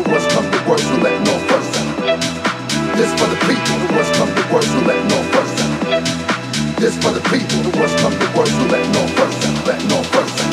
people who has come to worse who let no first. This for the people who has come to worse who let no first. This for the people who has come to worse who let no first. Let no first.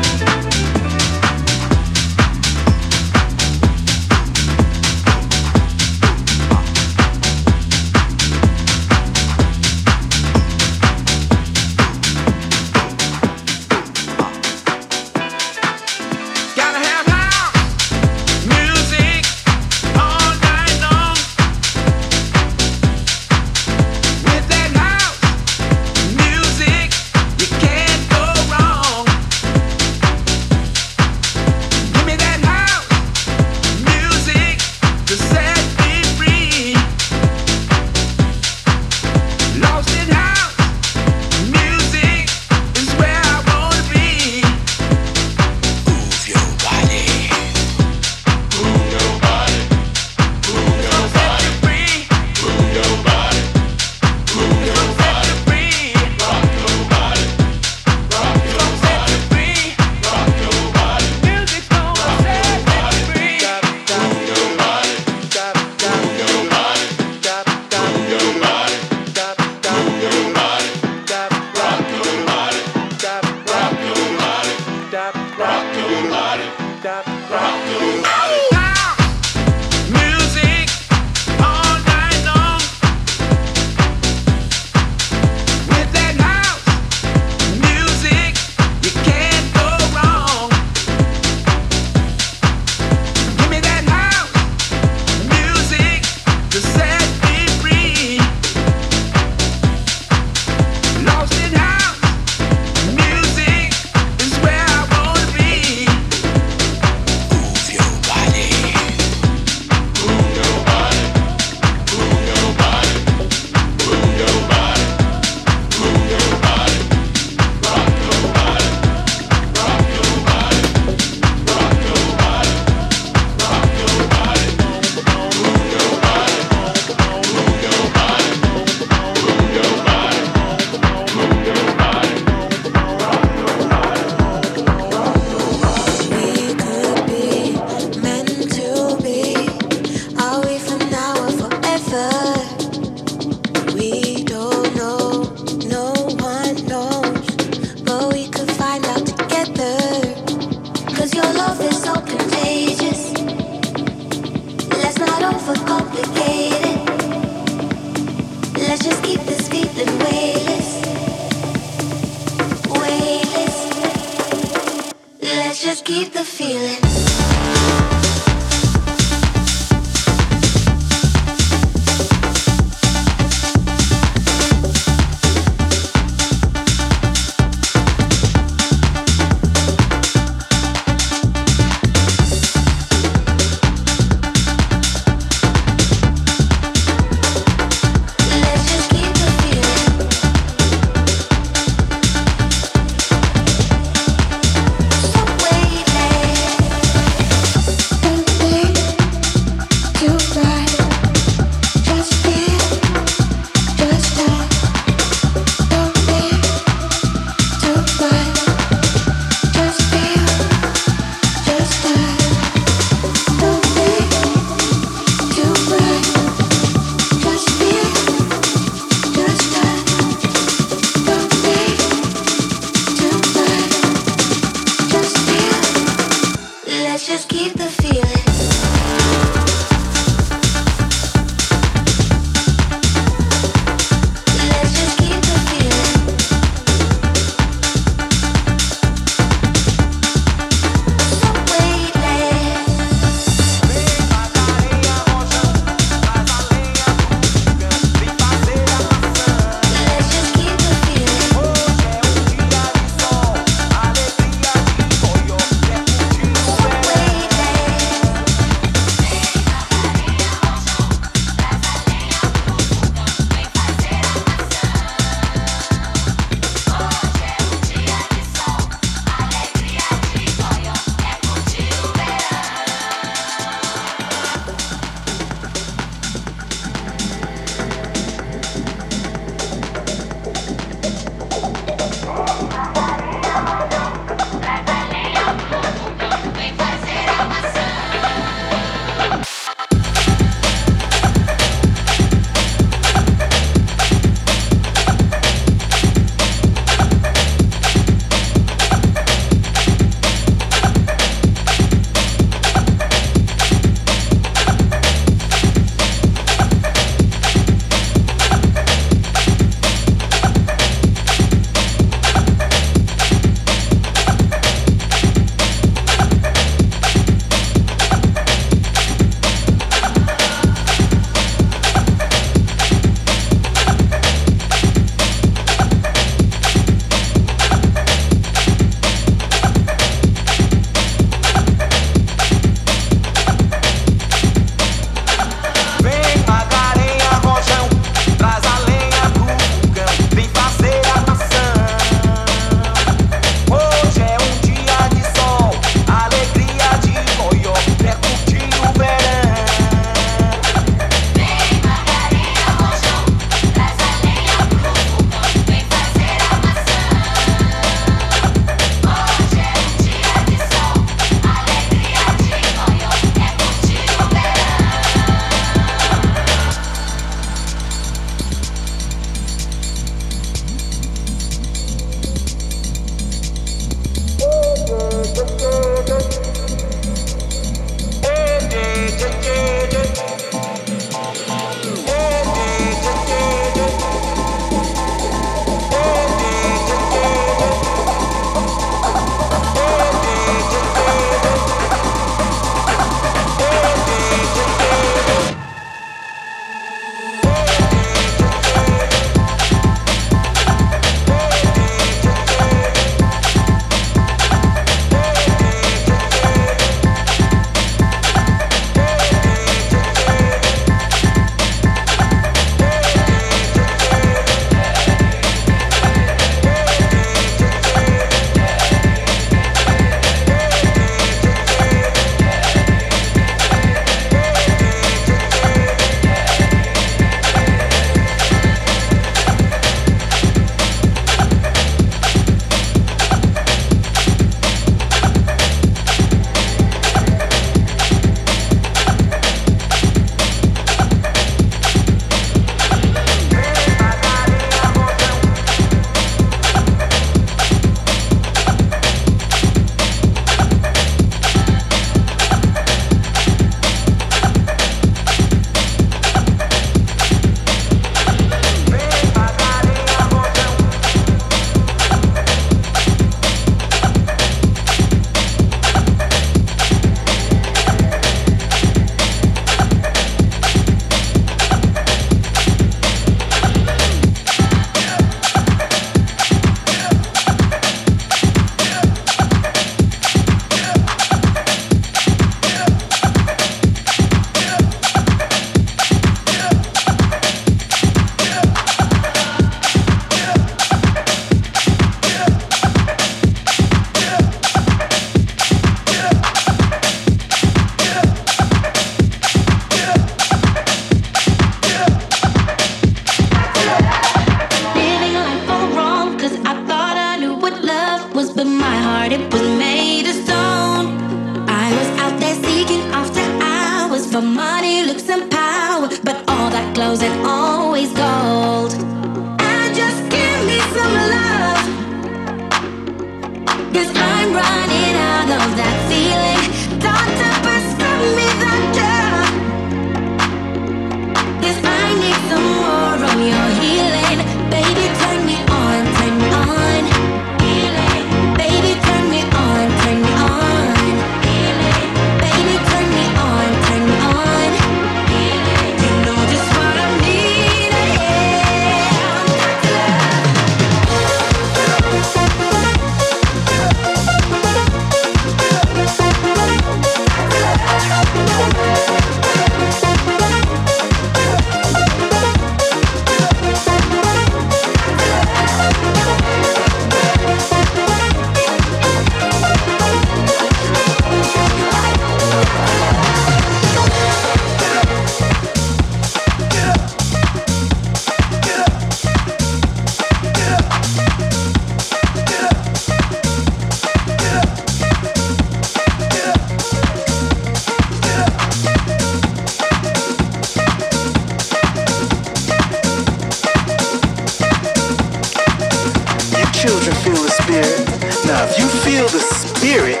hear it,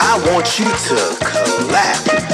I want you to clap.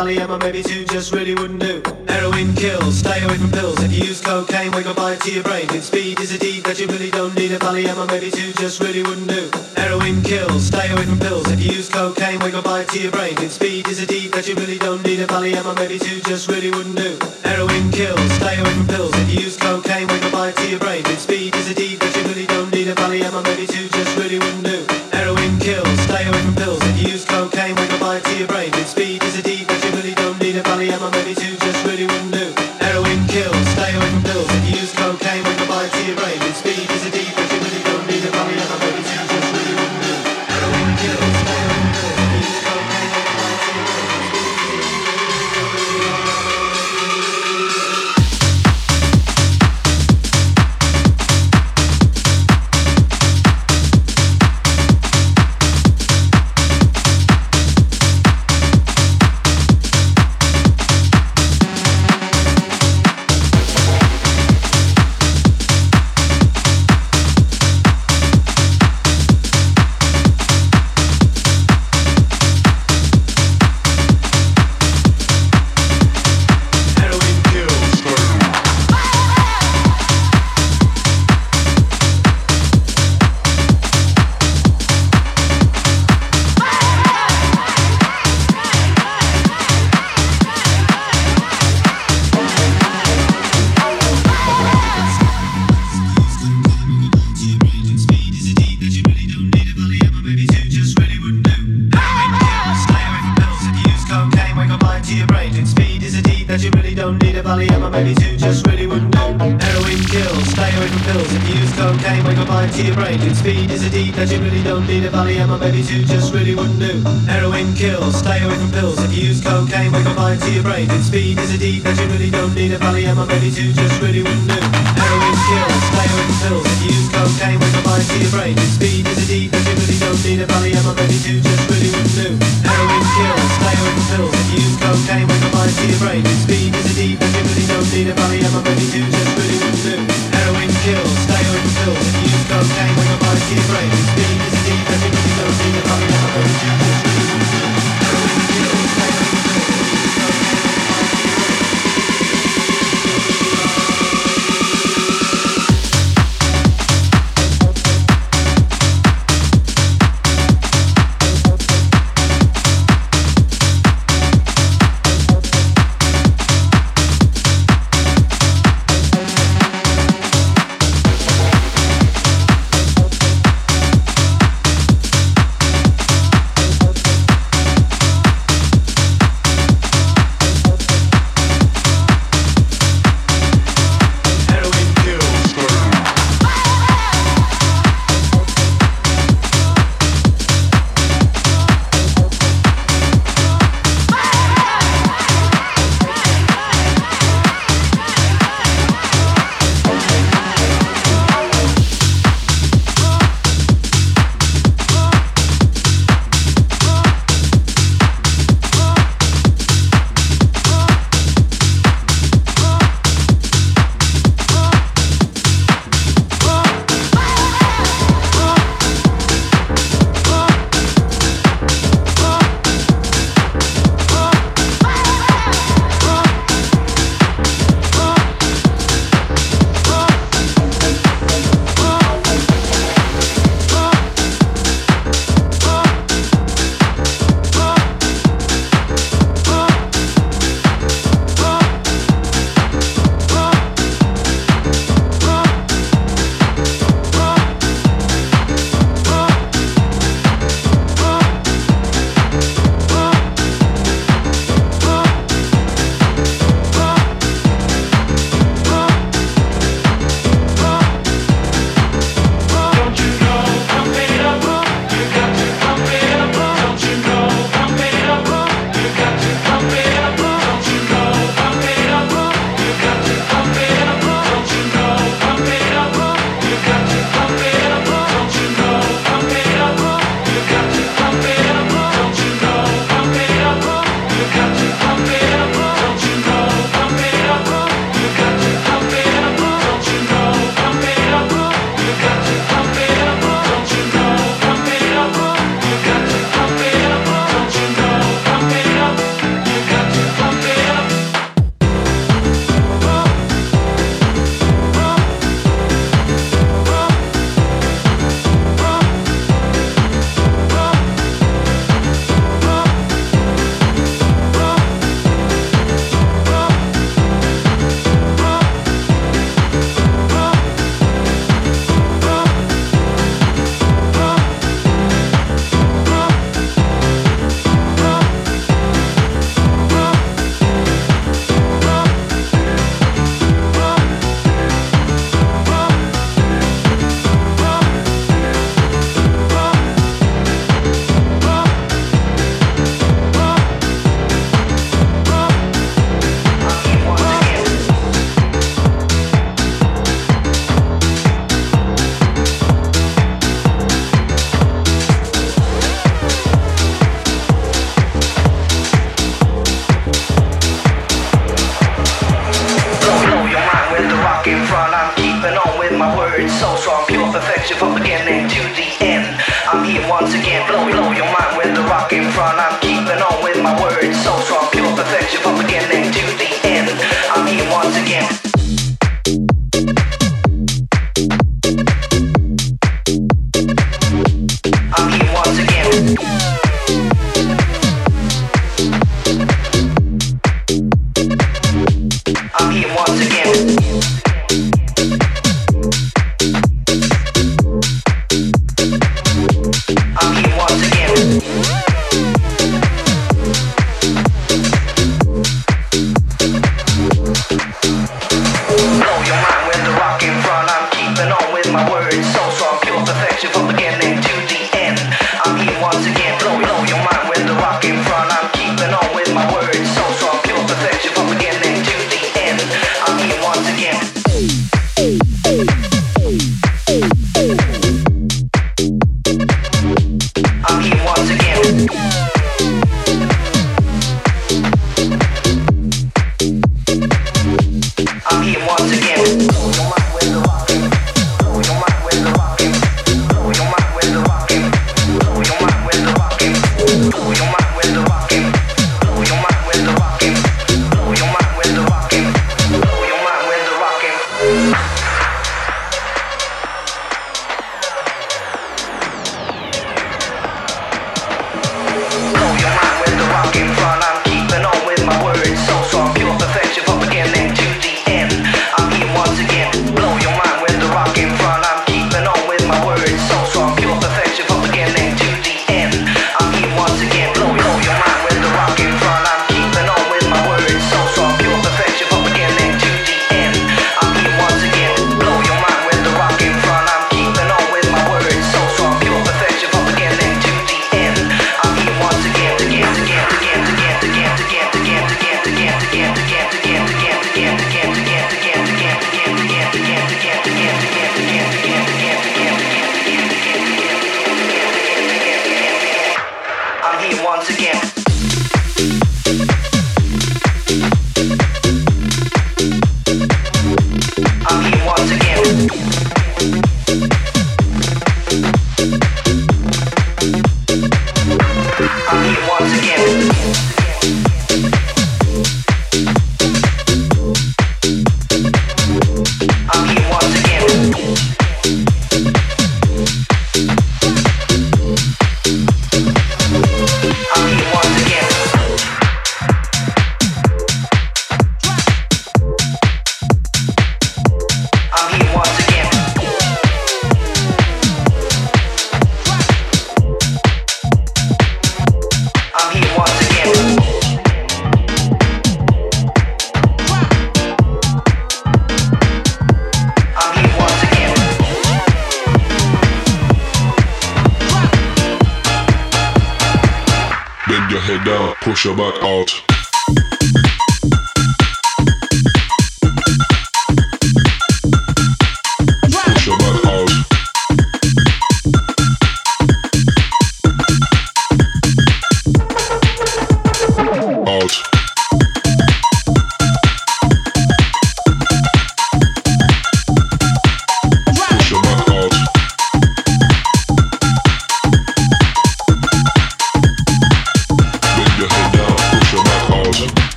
Probably yeah, maybe two just really wouldn't do. Heroin kills, stay away from pills. If you use cocaine, wake up buy it to your brain. And speed is a deed that you really don't need. A probably yeah, maybe two just really wouldn't do. Heroin kills, stay away from pills. If you use cocaine, wake up buy it to your brain. And speed is a deed that you really don't need. A probably yeah, maybe two just really wouldn't do. Heroin kills, stay away from pills. If you use cocaine, wake up buy it to your brain. And speed is a deed